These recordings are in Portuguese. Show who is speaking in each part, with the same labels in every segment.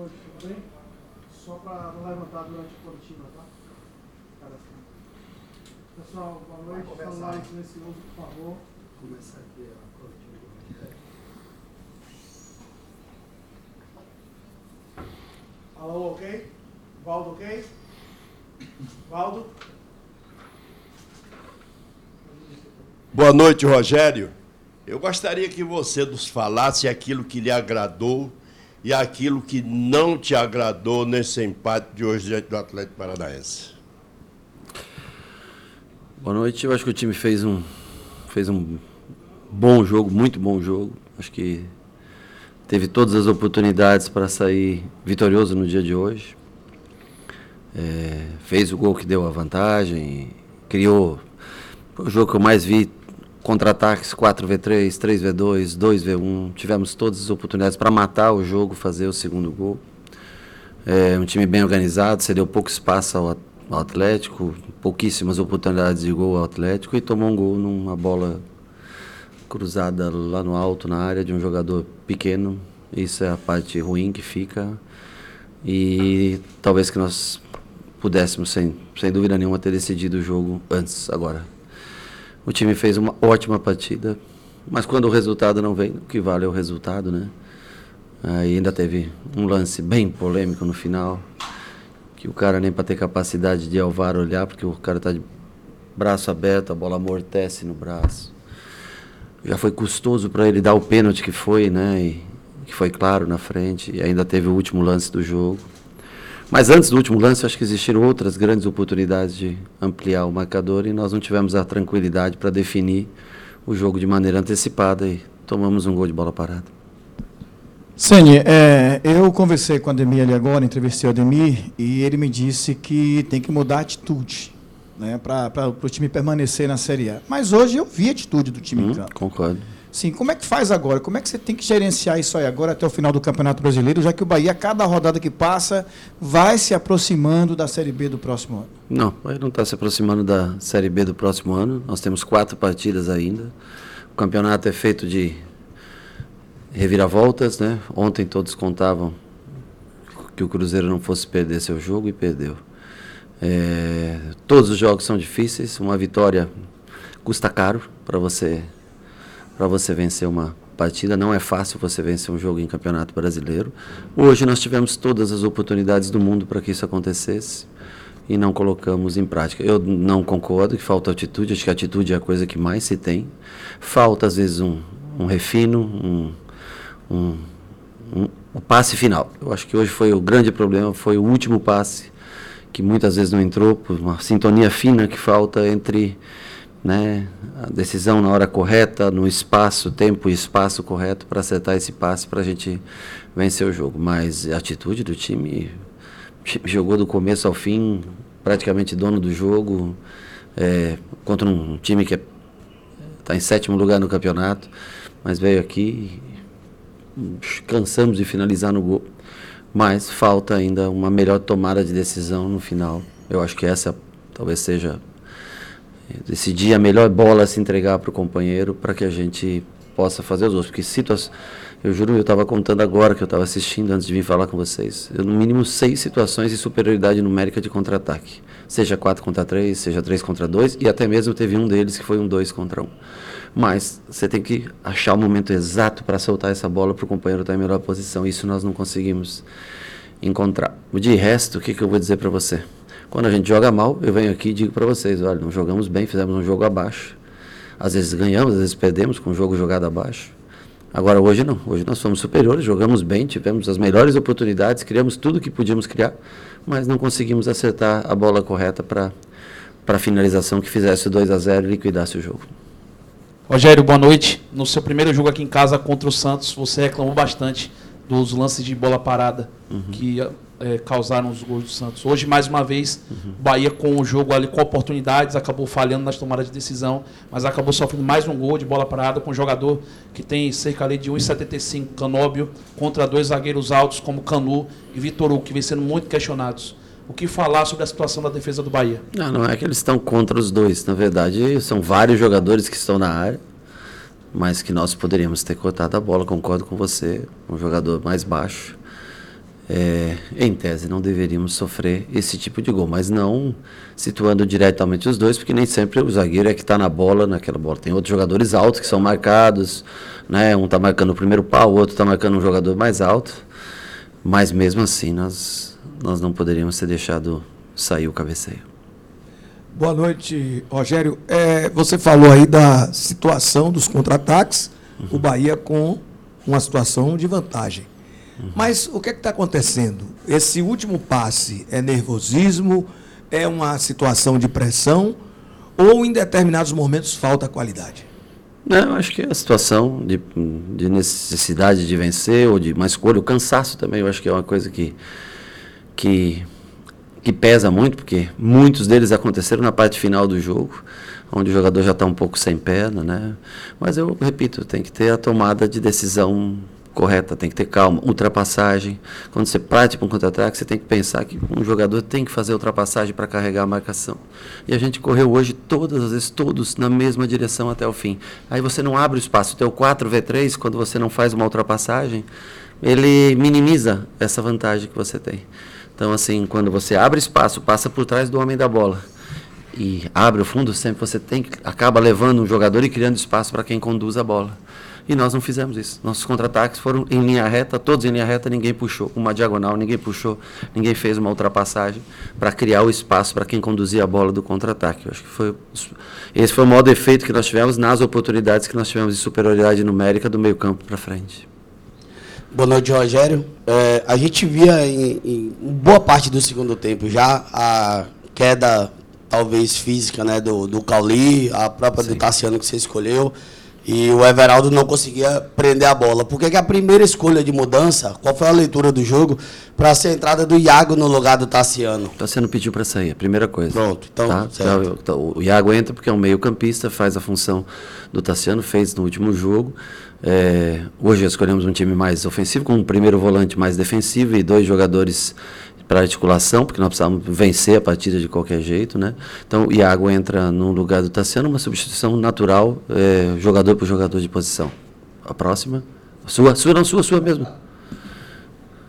Speaker 1: noite, tudo bem? Só para não levantar durante a coletiva, tá? Pessoal, boa noite. Celular silencioso, por favor. Começar aqui a coletiva. Alô, ok? Valdo, ok? Valdo?
Speaker 2: Boa noite, Rogério. Eu gostaria que você nos falasse aquilo que lhe agradou e aquilo que não te agradou nesse empate de hoje diante do Atlético Paranaense.
Speaker 3: Boa noite. Eu acho que o time fez um, fez um bom jogo, muito bom jogo. Acho que teve todas as oportunidades para sair vitorioso no dia de hoje. É, fez o gol que deu a vantagem, criou. Foi o jogo que eu mais vi contra-ataques 4v3, 3v2, 2v1. Tivemos todas as oportunidades para matar o jogo, fazer o segundo gol. É um time bem organizado, cedeu pouco espaço ao, ao Atlético, pouquíssimas oportunidades de gol ao Atlético e tomou um gol numa bola cruzada lá no alto na área de um jogador pequeno. Isso é a parte ruim que fica. E talvez que nós pudéssemos, sem, sem dúvida nenhuma, ter decidido o jogo antes, agora. O time fez uma ótima partida, mas quando o resultado não vem, o que vale é o resultado, né? Aí ainda teve um lance bem polêmico no final, que o cara nem para ter capacidade de Alvar olhar, porque o cara está de braço aberto, a bola amortece no braço. Já foi custoso para ele dar o pênalti que foi, né? E, que foi claro na frente, e ainda teve o último lance do jogo. Mas antes do último lance, acho que existiram outras grandes oportunidades de ampliar o marcador e nós não tivemos a tranquilidade para definir o jogo de maneira antecipada e tomamos um gol de bola parada.
Speaker 1: Sene, é, eu conversei com o Ademir ali agora, entrevistei o Ademir e ele me disse que tem que mudar a atitude né, para o time permanecer na Série A. Mas hoje eu vi a atitude do time hum, em campo.
Speaker 3: Concordo.
Speaker 1: Sim, como é que faz agora? Como é que você tem que gerenciar isso aí agora até o final do Campeonato Brasileiro, já que o Bahia, cada rodada que passa, vai se aproximando da Série B do próximo ano?
Speaker 3: Não, o Bahia não está se aproximando da Série B do próximo ano. Nós temos quatro partidas ainda. O campeonato é feito de reviravoltas, né? Ontem todos contavam que o Cruzeiro não fosse perder seu jogo e perdeu. É, todos os jogos são difíceis. Uma vitória custa caro para você para você vencer uma partida. Não é fácil você vencer um jogo em campeonato brasileiro. Hoje nós tivemos todas as oportunidades do mundo para que isso acontecesse e não colocamos em prática. Eu não concordo que falta atitude, acho que atitude é a coisa que mais se tem. Falta, às vezes, um, um refino, um, um, um, um passe final. Eu acho que hoje foi o grande problema, foi o último passe, que muitas vezes não entrou, por uma sintonia fina que falta entre né, a decisão na hora correta, no espaço, tempo e espaço correto para acertar esse passe para a gente vencer o jogo. Mas a atitude do time jogou do começo ao fim, praticamente dono do jogo, é, contra um time que está em sétimo lugar no campeonato, mas veio aqui, cansamos de finalizar no gol, mas falta ainda uma melhor tomada de decisão no final. Eu acho que essa talvez seja decidir a melhor bola a se entregar para o companheiro para que a gente possa fazer os outros. Porque situações, eu juro, eu estava contando agora que eu estava assistindo antes de vir falar com vocês. Eu, no mínimo seis situações de superioridade numérica de contra-ataque. Seja 4 contra 3, seja 3 contra 2, e até mesmo teve um deles que foi um 2 contra 1. Um. Mas você tem que achar o momento exato para soltar essa bola para o companheiro estar em melhor posição. Isso nós não conseguimos encontrar. De resto, o que, que eu vou dizer para você? Quando a gente joga mal, eu venho aqui e digo para vocês, olha, não jogamos bem, fizemos um jogo abaixo. Às vezes ganhamos, às vezes perdemos com o jogo jogado abaixo. Agora hoje não, hoje nós somos superiores, jogamos bem, tivemos as melhores oportunidades, criamos tudo que podíamos criar, mas não conseguimos acertar a bola correta para para a finalização que fizesse o 2 a 0 e liquidasse o jogo.
Speaker 1: Rogério, boa noite. No seu primeiro jogo aqui em casa contra o Santos, você reclamou bastante dos lances de bola parada uhum. que é, causaram os gols do Santos. Hoje, mais uma vez, uhum. Bahia com o jogo ali com oportunidades, acabou falhando nas tomadas de decisão, mas acabou sofrendo mais um gol de bola parada com um jogador que tem cerca ali de 1,75, Canóbio, contra dois zagueiros altos como Canu e Vitor Hugo, que vem sendo muito questionados. O que falar sobre a situação da defesa do Bahia?
Speaker 3: Não, não é que eles estão contra os dois. Na verdade, são vários jogadores que estão na área, mas que nós poderíamos ter cortado a bola, concordo com você. Um jogador mais baixo é, em tese, não deveríamos sofrer esse tipo de gol, mas não situando diretamente os dois, porque nem sempre o zagueiro é que está na bola, naquela bola. Tem outros jogadores altos que são marcados, né? um está marcando o primeiro pau, o outro está marcando um jogador mais alto, mas mesmo assim nós, nós não poderíamos ter deixado sair o cabeceio.
Speaker 4: Boa noite, Rogério. É, você falou aí da situação dos contra-ataques, uhum. o Bahia com uma situação de vantagem. Mas o que é está acontecendo? Esse último passe é nervosismo, é uma situação de pressão ou em determinados momentos falta qualidade?
Speaker 3: Não, acho que é a situação de, de necessidade de vencer ou de uma escolha, o cansaço também, eu acho que é uma coisa que, que, que pesa muito, porque muitos deles aconteceram na parte final do jogo, onde o jogador já está um pouco sem perna, né? Mas eu repito, tem que ter a tomada de decisão correta, tem que ter calma. Ultrapassagem. Quando você para um contra-ataque, você tem que pensar que um jogador tem que fazer ultrapassagem para carregar a marcação. E a gente correu hoje todas as vezes, todos na mesma direção até o fim. Aí você não abre o espaço. O teu 4v3, quando você não faz uma ultrapassagem, ele minimiza essa vantagem que você tem. Então, assim, quando você abre espaço, passa por trás do homem da bola e abre o fundo, sempre você tem acaba levando um jogador e criando espaço para quem conduz a bola. E nós não fizemos isso. Nossos contra-ataques foram em linha reta, todos em linha reta, ninguém puxou uma diagonal, ninguém puxou, ninguém fez uma ultrapassagem para criar o espaço para quem conduzia a bola do contra-ataque. Acho que foi esse foi o maior defeito que nós tivemos nas oportunidades que nós tivemos de superioridade numérica do meio-campo para frente.
Speaker 5: Boa noite, Rogério. É, a gente via em, em, boa parte do segundo tempo já a queda, talvez física, né, do, do Cauli, a própria Sim. do Tassiano que você escolheu. E o Everaldo não conseguia prender a bola. Por que, a primeira escolha de mudança, qual foi a leitura do jogo, para ser a entrada do Iago no lugar do Tassiano? O
Speaker 3: Tassiano pediu para sair, a primeira coisa.
Speaker 5: Pronto, então. Tá?
Speaker 3: Então, o Iago entra porque é um meio-campista, faz a função do Tassiano, fez no último jogo. É, hoje escolhemos um time mais ofensivo, com um primeiro volante mais defensivo e dois jogadores para articulação, porque nós precisávamos vencer a partida de qualquer jeito, né? Então, o Iago entra no lugar do Tassiano, uma substituição natural, é, jogador por jogador de posição. A próxima? Sua, sua não, sua, sua mesmo.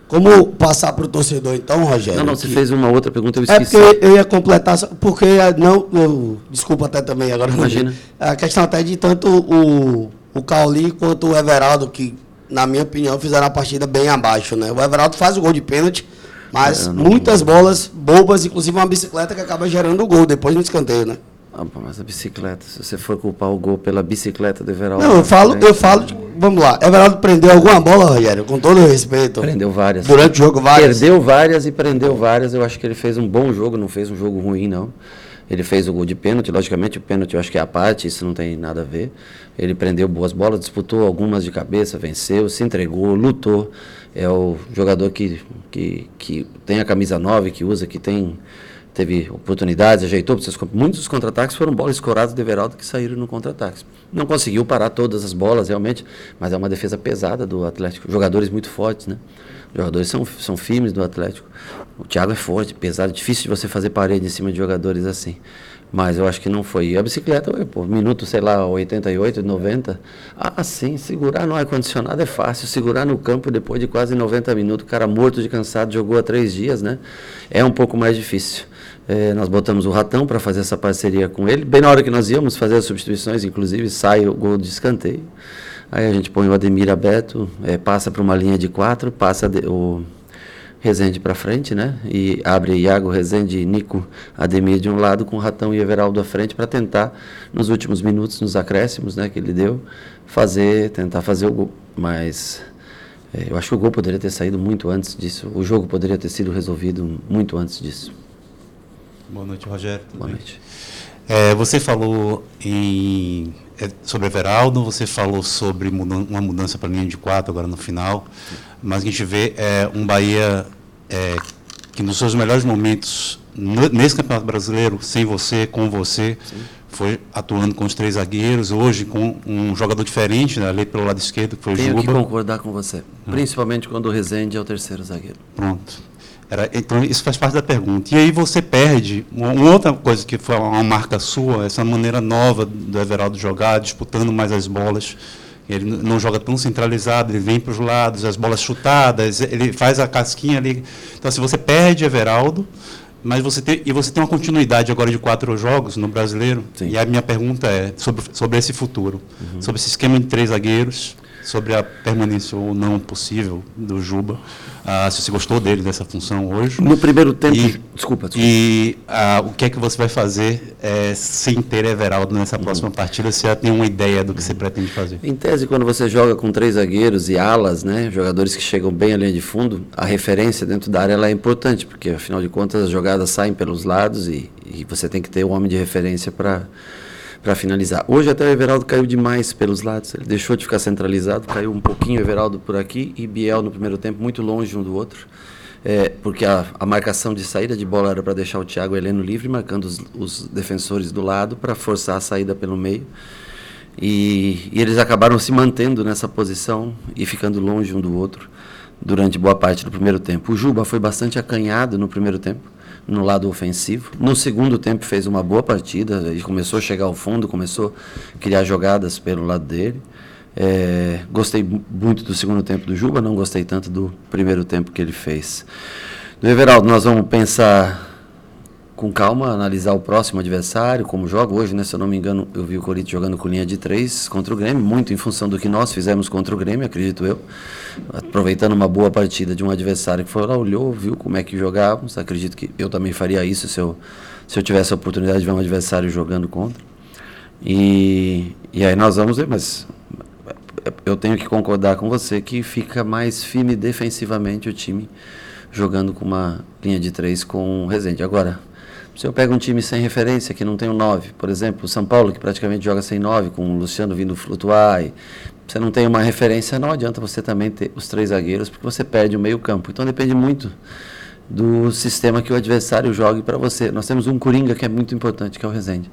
Speaker 5: Como passar para o torcedor, então, Rogério?
Speaker 3: Não, não, você fez uma outra pergunta, eu
Speaker 5: esqueci. É porque eu ia completar, porque não, eu, desculpa até também agora.
Speaker 3: Imagina.
Speaker 5: A questão até de tanto o, o Cauli quanto o Everaldo, que, na minha opinião, fizeram a partida bem abaixo, né? O Everaldo faz o gol de pênalti, mas é, muitas bolas bobas, inclusive uma bicicleta que acaba gerando o gol depois no escanteio, né?
Speaker 3: Ah, mas a bicicleta, se você for culpar o gol pela bicicleta do Everaldo.
Speaker 5: Não, eu falo, eu falo, vamos lá. Everaldo prendeu alguma bola, Rogério, com todo o respeito.
Speaker 3: Prendeu várias.
Speaker 5: Durante o jogo, várias.
Speaker 3: Perdeu várias e prendeu várias. Eu acho que ele fez um bom jogo, não fez um jogo ruim, não. Ele fez o gol de pênalti, logicamente o pênalti eu acho que é a parte, isso não tem nada a ver. Ele prendeu boas bolas, disputou algumas de cabeça, venceu, se entregou, lutou é o jogador que, que, que tem a camisa 9, que usa, que tem teve oportunidades, ajeitou. Muitos dos contra-ataques foram bolas escoradas de Everaldo que saíram no contra-ataque. Não conseguiu parar todas as bolas, realmente, mas é uma defesa pesada do Atlético. Jogadores muito fortes, né? Jogadores são, são firmes do Atlético. O Thiago é forte, pesado, difícil de você fazer parede em cima de jogadores assim. Mas eu acho que não foi. E a bicicleta, pô, minuto, sei lá, 88, 90. Ah, sim, segurar no ar-condicionado é fácil. Segurar no campo depois de quase 90 minutos, o cara morto de cansado, jogou há três dias, né? É um pouco mais difícil. É, nós botamos o Ratão para fazer essa parceria com ele. Bem na hora que nós íamos fazer as substituições, inclusive, sai o gol de escanteio. Aí a gente põe o Ademir aberto, é, passa para uma linha de quatro, passa de, o Rezende para frente, né? E abre Iago, Rezende e Nico Ademir de um lado, com Ratão e Everaldo à frente, para tentar, nos últimos minutos, nos acréscimos né, que ele deu, fazer, tentar fazer o gol. Mas é, eu acho que o gol poderia ter saído muito antes disso. O jogo poderia ter sido resolvido muito antes disso.
Speaker 6: Boa noite, Rogério.
Speaker 3: Boa bem? noite.
Speaker 6: É, você falou em, é, sobre Everaldo, você falou sobre mudan uma mudança para a linha de quatro agora no final. Mas a gente vê é, um Bahia é, que nos seus melhores momentos nesse Campeonato Brasileiro, sem você, com você, Sim. foi atuando com os três zagueiros, hoje com um jogador diferente, né, ali pelo lado esquerdo, que foi
Speaker 3: Tenho
Speaker 6: o
Speaker 3: Juba. Tenho que concordar com você, ah. principalmente quando o Rezende é o terceiro zagueiro.
Speaker 6: Pronto. Era, então, isso faz parte da pergunta. E aí você perde, uma, uma, outra coisa que foi uma marca sua, essa maneira nova do Everaldo jogar, disputando mais as bolas, Ele não joga tão centralizado, ele vem para os lados, as bolas chutadas, ele faz a casquinha ali. Então, assim, você perde Everaldo, mas você tem, e você tem uma continuidade agora de quatro jogos no brasileiro.
Speaker 3: Sim.
Speaker 6: E a minha pergunta é sobre, sobre esse futuro, sobre esse esquema de três zagueiros, sobre a permanência ou não possível do Juba. Ah, se você gostou dele dessa função hoje.
Speaker 3: No primeiro tempo.
Speaker 6: E-
Speaker 3: desculpa, desculpa.
Speaker 6: E ah, o que é que você vai fazer eh, sem ter Everaldo nessa próxima partida? Você já tem uma ideia do que você pretende fazer?
Speaker 3: Em tese, quando você joga com três zagueiros e alas, né, jogadores que chegam bem à linha de fundo, a referência dentro da área ela é importante, porque afinal de contas as jogadas saem pelos lados e, e você tem que ter um homem de referência para para finalizar. Hoje até o Everaldo caiu demais pelos lados, ele deixou de ficar centralizado, caiu um pouquinho o Everaldo por aqui e Biel no primeiro tempo muito longe um do outro. É, porque a, a marcação de saída de bola era para deixar o Thiago Heleno livre, marcando os, os defensores do lado para forçar a saída pelo meio. E, e eles acabaram se mantendo nessa posição e ficando longe um do outro durante boa parte do primeiro tempo. O Juba foi bastante acanhado no primeiro tempo, no lado ofensivo. No segundo tempo fez uma boa partida, ele começou a chegar ao fundo, começou a criar jogadas pelo lado dele. É, gostei mu- muito do segundo tempo do Juba, não gostei tanto do primeiro tempo que ele fez. Do Everaldo, nós vamos pensar com calma, analisar o próximo adversário, como joga hoje, né? Se eu não me engano, eu vi o Corinthians jogando com linha de três contra o Grêmio, muito em função do que nós fizemos contra o Grêmio, acredito eu. Aproveitando uma boa partida de um adversário que foi lá, olhou, viu como é que jogávamos. Acredito que eu também faria isso se eu, se eu tivesse a oportunidade de ver um adversário jogando contra. E, e aí nós vamos ver, mas eu tenho que concordar com você que fica mais firme defensivamente o time jogando com uma linha de três com o Rezende. Agora, se eu pego um time sem referência, que não tem um 9, por exemplo, o São Paulo, que praticamente joga sem 9, com o Luciano vindo flutuar, e você não tem uma referência, não adianta você também ter os três zagueiros, porque você perde o meio campo. Então depende muito do sistema que o adversário jogue para você. Nós temos um Coringa que é muito importante, que é o Rezende.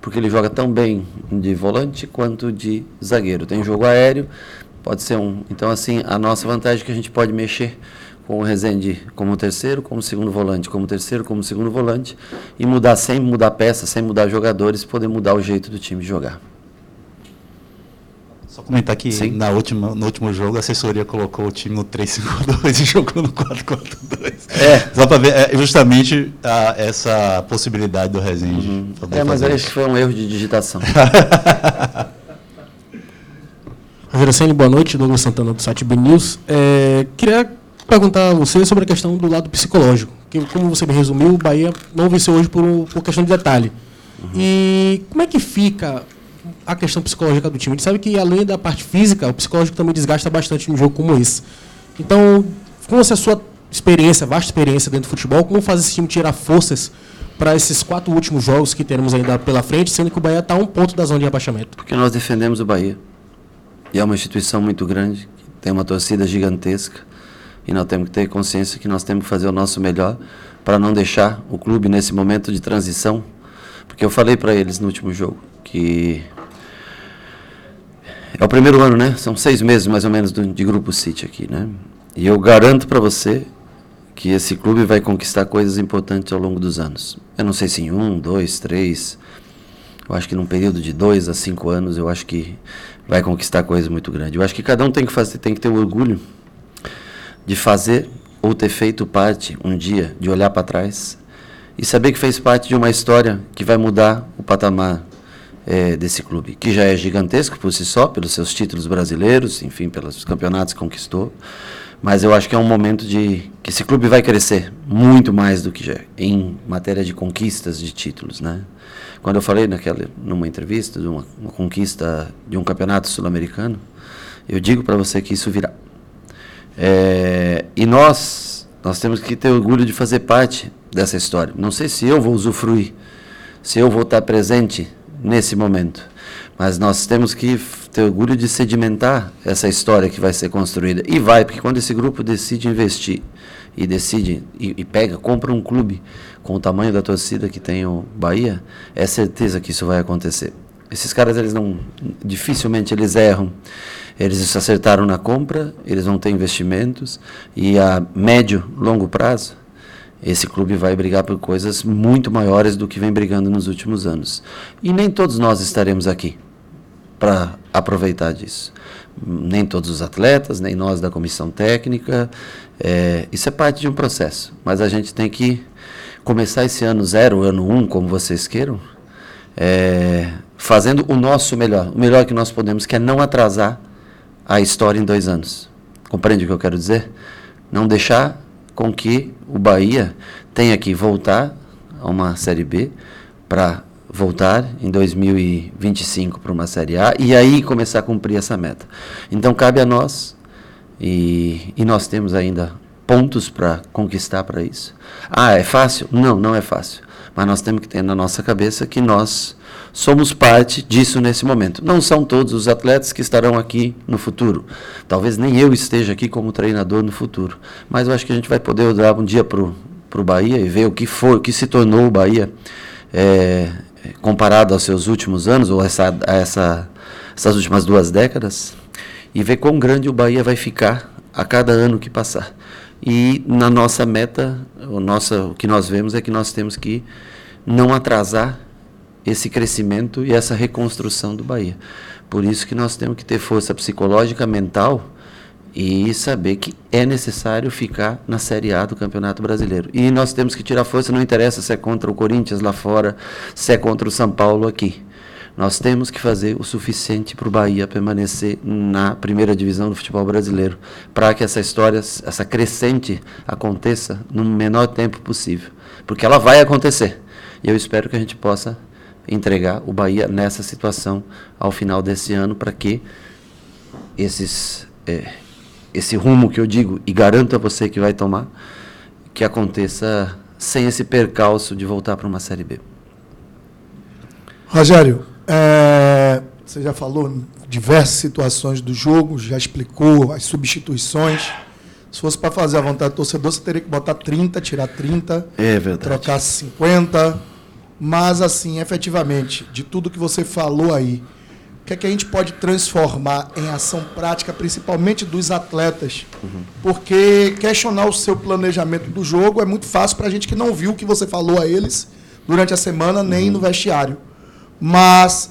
Speaker 3: Porque ele joga tão bem de volante quanto de zagueiro. Tem jogo aéreo, pode ser um. Então, assim, a nossa vantagem é que a gente pode mexer com o Rezende como terceiro, como segundo volante, como terceiro, como segundo volante, e mudar sem mudar peça, sem mudar jogadores, poder mudar o jeito do time jogar.
Speaker 6: Só comentar que
Speaker 3: Sim.
Speaker 6: na última, no último jogo a assessoria colocou o time no 3-5-2 e jogou no 4-4-2.
Speaker 3: É.
Speaker 6: Só para ver é, justamente a- essa possibilidade do Rezende. poder
Speaker 3: É, mas acho
Speaker 6: isso.
Speaker 3: que foi um erro de digitação.
Speaker 7: Senni, boa noite. Douglas Santana do site B News. É, queria perguntar a você sobre a questão do lado psicológico. Que, como você me resumiu, o Bahia não venceu hoje por, por questão de detalhe. E como é que fica a questão psicológica do time? A gente sabe que além da parte física, o psicológico também desgasta bastante num jogo como esse. Então, com essa sua experiência, vasta experiência dentro do futebol, como faz esse time tirar forças para esses quatro últimos jogos que teremos ainda pela frente, sendo que o Bahia está a um ponto da zona de rebaixamento?
Speaker 3: Porque nós defendemos o Bahia. E é uma instituição muito grande, que tem uma torcida gigantesca. E nós temos que ter consciência que nós temos que fazer o nosso melhor para não deixar o clube nesse momento de transição. Porque eu falei para eles no último jogo que é o primeiro ano, né? São seis meses mais ou menos de Grupo City aqui, né? E eu garanto para você que esse clube vai conquistar coisas importantes ao longo dos anos. Eu não sei se em um, dois, três, eu acho que num período de dois a cinco anos, eu acho que vai conquistar coisas muito grandes. Eu acho que cada um tem que fazer, tem que ter orgulho de fazer ou ter feito parte um dia, de olhar para trás e saber que fez parte de uma história que vai mudar o patamar eh, desse clube, que já é gigantesco por si só, pelos seus títulos brasileiros, enfim, pelos campeonatos que conquistou. Mas eu acho que é um momento de que esse clube vai crescer muito mais do que já é, em matéria de conquistas de títulos, né? Quando eu falei naquela numa entrevista de uma, uma conquista de um campeonato sul-americano, eu digo para você que isso virá. É, e nós, nós temos que ter orgulho de fazer parte dessa história. Não sei se eu vou usufruir, se eu vou estar presente nesse momento, mas nós temos que ter orgulho de sedimentar essa história que vai ser construída. E vai, porque quando esse grupo decide investir e decide e, e pega, compra um clube com o tamanho da torcida que tem o Bahia, é certeza que isso vai acontecer. Esses caras, eles não, dificilmente eles erram. Eles se acertaram na compra, eles vão ter investimentos e a médio, longo prazo, esse clube vai brigar por coisas muito maiores do que vem brigando nos últimos anos. E nem todos nós estaremos aqui. para aproveitar disso. Nem todos os atletas, nem nós da comissão técnica. É, isso é parte de um processo. Mas a gente tem que começar esse ano zero, ano um, como vocês queiram, é, fazendo o nosso melhor, o melhor que nós podemos, que é não atrasar a história em dois anos. Compreende o que eu quero dizer? Não deixar com que o Bahia tenha que voltar a uma Série B para voltar em 2025 para uma Série A e aí começar a cumprir essa meta. Então cabe a nós, e, e nós temos ainda pontos para conquistar para isso. Ah, é fácil? Não, não é fácil. Mas nós temos que ter na nossa cabeça que nós somos parte disso nesse momento. Não são todos os atletas que estarão aqui no futuro. Talvez nem eu esteja aqui como treinador no futuro. Mas eu acho que a gente vai poder olhar um dia para o Bahia e ver o que foi, o que se tornou o Bahia é, comparado aos seus últimos anos, ou essa, essa, essas últimas duas décadas, e ver quão grande o Bahia vai ficar a cada ano que passar. E na nossa meta, o, nossa, o que nós vemos é que nós temos que não atrasar esse crescimento e essa reconstrução do Bahia. Por isso que nós temos que ter força psicológica, mental e saber que é necessário ficar na Série A do Campeonato Brasileiro. E nós temos que tirar força, não interessa se é contra o Corinthians lá fora, se é contra o São Paulo aqui. Nós temos que fazer o suficiente para o Bahia permanecer na primeira divisão do futebol brasileiro, para que essa história, essa crescente, aconteça no menor tempo possível. Porque ela vai acontecer. E eu espero que a gente possa entregar o Bahia nessa situação ao final desse ano, para que esses, é, esse rumo que eu digo, e garanto a você que vai tomar, que aconteça sem esse percalço de voltar para uma Série B.
Speaker 4: Rogério, é, você já falou em diversas situações do jogo, já explicou as substituições. Se fosse para fazer a vontade do torcedor, você teria que botar 30, tirar 30,
Speaker 3: é
Speaker 4: trocar 50. Mas, assim, efetivamente, de tudo que você falou aí, o que é que a gente pode transformar em ação prática, principalmente dos atletas? Uhum. Porque questionar o seu planejamento do jogo é muito fácil para a gente que não viu o que você falou a eles durante a semana, nem uhum. no vestiário mas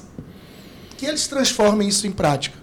Speaker 4: que eles transformem isso em prática.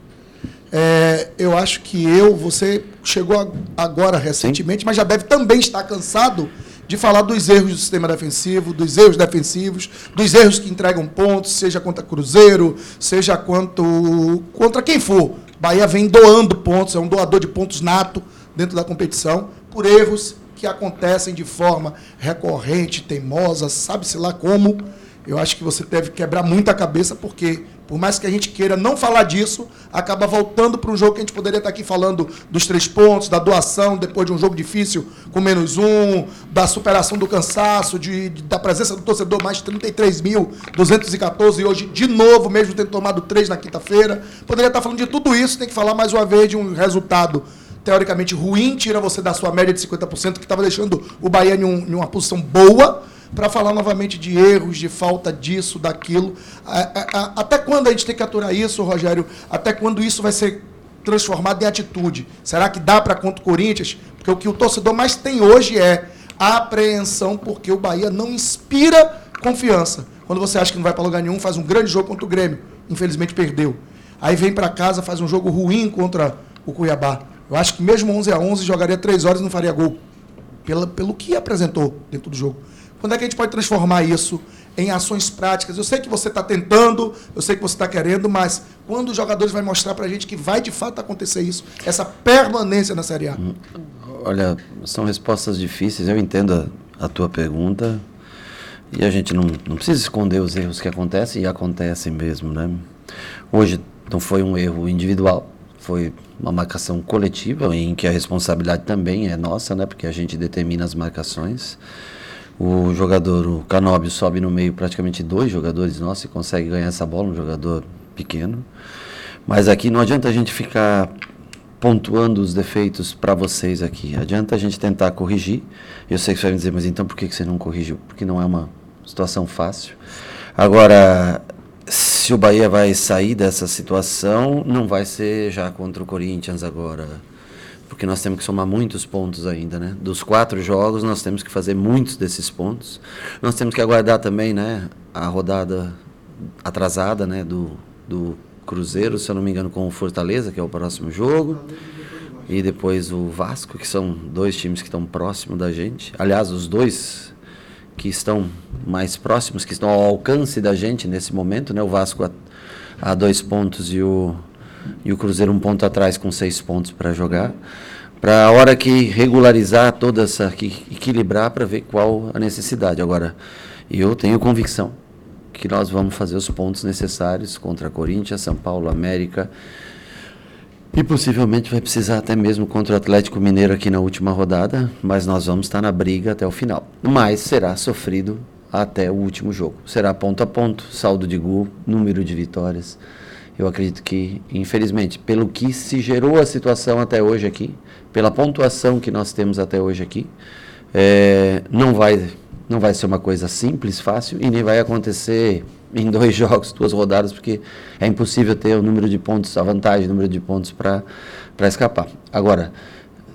Speaker 4: É, eu acho que eu, você chegou agora recentemente, Sim. mas já deve também estar cansado de falar dos erros do sistema defensivo, dos erros defensivos, dos erros que entregam pontos, seja contra Cruzeiro, seja quanto, contra quem for. Bahia vem doando pontos, é um doador de pontos nato dentro da competição, por erros que acontecem de forma recorrente, teimosa, sabe-se lá como eu acho que você deve quebrar muita cabeça, porque, por mais que a gente queira não falar disso, acaba voltando para um jogo que a gente poderia estar aqui falando dos três pontos, da doação depois de um jogo difícil com menos um, da superação do cansaço, de, de da presença do torcedor mais 33.214 e hoje, de novo, mesmo tendo tomado três na quinta-feira. Poderia estar falando de tudo isso, tem que falar mais uma vez de um resultado teoricamente ruim, tira você da sua média de 50%, que estava deixando o Bahia em, um, em uma posição boa para falar novamente de erros, de falta disso, daquilo. Até quando a gente tem que aturar isso, Rogério? Até quando isso vai ser transformado em atitude? Será que dá para contra o Corinthians? Porque o que o torcedor mais tem hoje é a apreensão, porque o Bahia não inspira confiança. Quando você acha que não vai para lugar nenhum, faz um grande jogo contra o Grêmio. Infelizmente perdeu. Aí vem para casa, faz um jogo ruim contra o Cuiabá. Eu acho que mesmo 11 a 11 jogaria 3 horas e não faria gol. Pela, pelo que apresentou dentro do jogo. Quando é que a gente pode transformar isso em ações práticas? Eu sei que você está tentando, eu sei que você está querendo, mas quando os jogadores vão mostrar para a gente que vai de fato acontecer isso, essa permanência na Série A? Hum,
Speaker 3: olha, são respostas difíceis, eu entendo a, a tua pergunta. E a gente não, não precisa esconder os erros que acontecem e acontecem mesmo, né? Hoje não foi um erro individual, foi uma marcação coletiva em que a responsabilidade também é nossa, né? Porque a gente determina as marcações. O jogador, o Canóbio, sobe no meio praticamente dois jogadores nossos e consegue ganhar essa bola, um jogador pequeno. Mas aqui não adianta a gente ficar pontuando os defeitos para vocês aqui. Adianta a gente tentar corrigir. Eu sei que você vai me dizer, mas então por que você não corrigiu? Porque não é uma situação fácil. Agora, se o Bahia vai sair dessa situação, não vai ser já contra o Corinthians agora porque nós temos que somar muitos pontos ainda, né? Dos quatro jogos, nós temos que fazer muitos desses pontos. Nós temos que aguardar também, né, a rodada atrasada, né, do, do Cruzeiro, se eu não me engano, com o Fortaleza, que é o próximo jogo. E depois o Vasco, que são dois times que estão próximos da gente. Aliás, os dois que estão mais próximos, que estão ao alcance da gente nesse momento, né? O Vasco a, a dois pontos e o, e o Cruzeiro um ponto atrás com seis pontos para jogar. Para a hora que regularizar toda essa, que equilibrar para ver qual a necessidade. Agora, eu tenho convicção que nós vamos fazer os pontos necessários contra Corinthians, São Paulo, América e possivelmente vai precisar até mesmo contra o Atlético Mineiro aqui na última rodada, mas nós vamos estar na briga até o final. Mas será sofrido até o último jogo. Será ponto a ponto, saldo de gol, número de vitórias. Eu acredito que, infelizmente, pelo que se gerou a situação até hoje aqui, pela pontuação que nós temos até hoje aqui, é, não vai não vai ser uma coisa simples, fácil e nem vai acontecer em dois jogos, duas rodadas, porque é impossível ter o número de pontos, a vantagem, o número de pontos para escapar. Agora,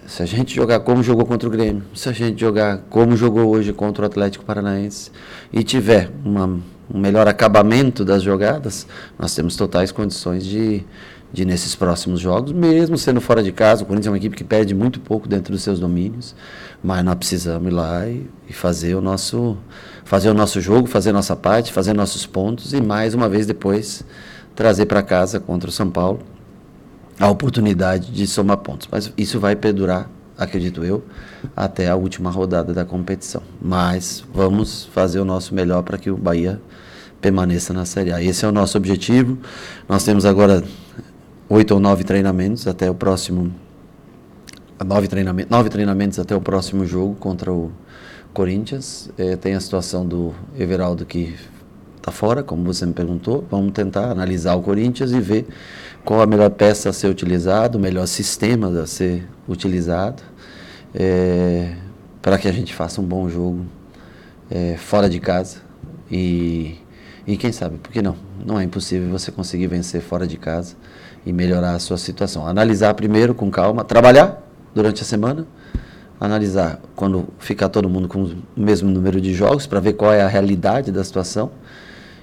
Speaker 3: se a gente jogar como jogou contra o Grêmio, se a gente jogar como jogou hoje contra o Atlético Paranaense e tiver uma, um melhor acabamento das jogadas, nós temos totais condições de, de nesses próximos jogos, mesmo sendo fora de casa, o Corinthians é uma equipe que perde muito pouco dentro dos seus domínios, mas nós precisamos ir lá e, e fazer o nosso fazer o nosso jogo, fazer nossa parte, fazer nossos pontos e mais uma vez depois trazer para casa contra o São Paulo a oportunidade de somar pontos. Mas isso vai perdurar, acredito eu, até a última rodada da competição. Mas vamos fazer o nosso melhor para que o Bahia permaneça na Série A. Esse é o nosso objetivo. Nós temos agora oito ou nove treinamentos até o próximo nove treinamentos, nove treinamentos até o próximo jogo contra o Corinthians. É, tem a situação do Everaldo que está fora, como você me perguntou. Vamos tentar analisar o Corinthians e ver qual a melhor peça a ser utilizada, o melhor sistema a ser utilizado, é, para que a gente faça um bom jogo é, fora de casa. E, e quem sabe, por que não? Não é impossível você conseguir vencer fora de casa e melhorar a sua situação. Analisar primeiro com calma, trabalhar durante a semana, analisar quando ficar todo mundo com o mesmo número de jogos para ver qual é a realidade da situação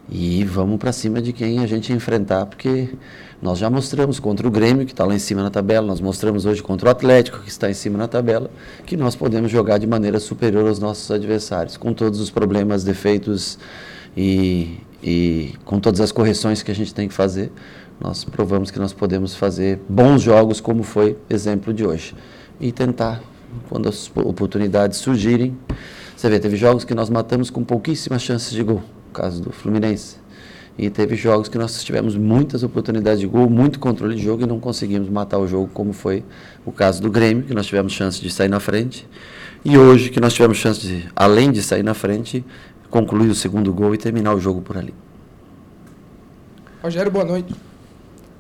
Speaker 3: e vamos para cima de quem a gente enfrentar, porque nós já mostramos contra o Grêmio, que está lá em cima na tabela, nós mostramos hoje contra o Atlético, que está em cima na tabela, que nós podemos jogar de maneira superior aos nossos adversários, com todos os problemas, defeitos e, e com todas as correções que a gente tem que fazer. Nós provamos que nós podemos fazer bons jogos, como foi exemplo de hoje, e tentar quando as oportunidades surgirem. Você vê, teve jogos que nós matamos com pouquíssimas chances de gol, caso do Fluminense. E teve jogos que nós tivemos muitas oportunidades de gol, muito controle de jogo e não conseguimos matar o jogo, como foi o caso do Grêmio, que nós tivemos chance de sair na frente. E hoje, que nós tivemos chance de, além de sair na frente, concluir o segundo gol e terminar o jogo por ali.
Speaker 8: Rogério, boa noite.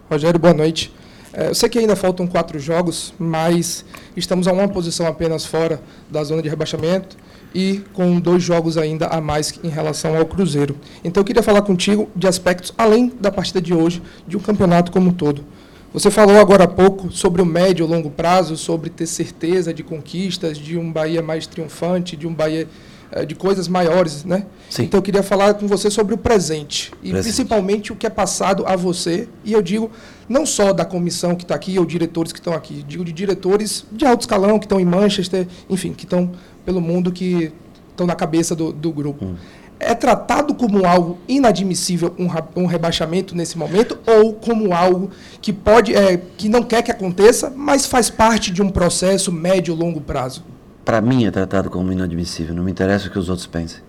Speaker 8: Rogério, boa noite. É, eu sei que ainda faltam quatro jogos, mas estamos a uma posição apenas fora da zona de rebaixamento e com dois jogos ainda a mais em relação ao Cruzeiro. Então eu queria falar contigo de aspectos além da partida de hoje, de um campeonato como um todo. Você falou agora há pouco sobre o médio e longo prazo, sobre ter certeza de conquistas, de um Bahia mais triunfante, de um Bahia eh, de coisas maiores, né?
Speaker 3: Sim.
Speaker 8: Então eu queria falar com você sobre o presente e
Speaker 3: Presente.
Speaker 8: principalmente o que é passado a você e eu digo não só da comissão que está aqui ou diretores que estão aqui, digo de diretores de alto escalão que estão em Manchester, enfim, que estão pelo mundo que estão na cabeça do, do grupo. É tratado como algo inadmissível um, um rebaixamento nesse momento ou como algo que pode é, que não quer que aconteça, mas faz parte de um processo médio longo prazo?
Speaker 3: Para mim é tratado como inadmissível, não me interessa o que os outros pensem.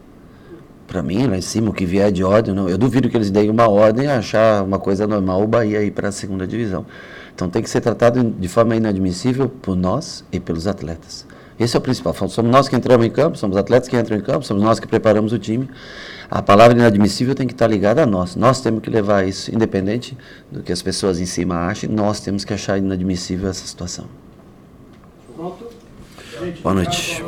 Speaker 3: Para mim, lá em cima, o que vier de ordem, não. eu duvido que eles deem uma ordem e achar uma coisa normal o Bahia ir para a segunda divisão. Então tem que ser tratado de forma inadmissível por nós e pelos atletas. Esse é o principal. Somos nós que entramos em campo, somos atletas que entram em campo, somos nós que preparamos o time. A palavra inadmissível tem que estar ligada a nós. Nós temos que levar isso, independente do que as pessoas em cima achem, nós temos que achar inadmissível essa situação. Boa noite.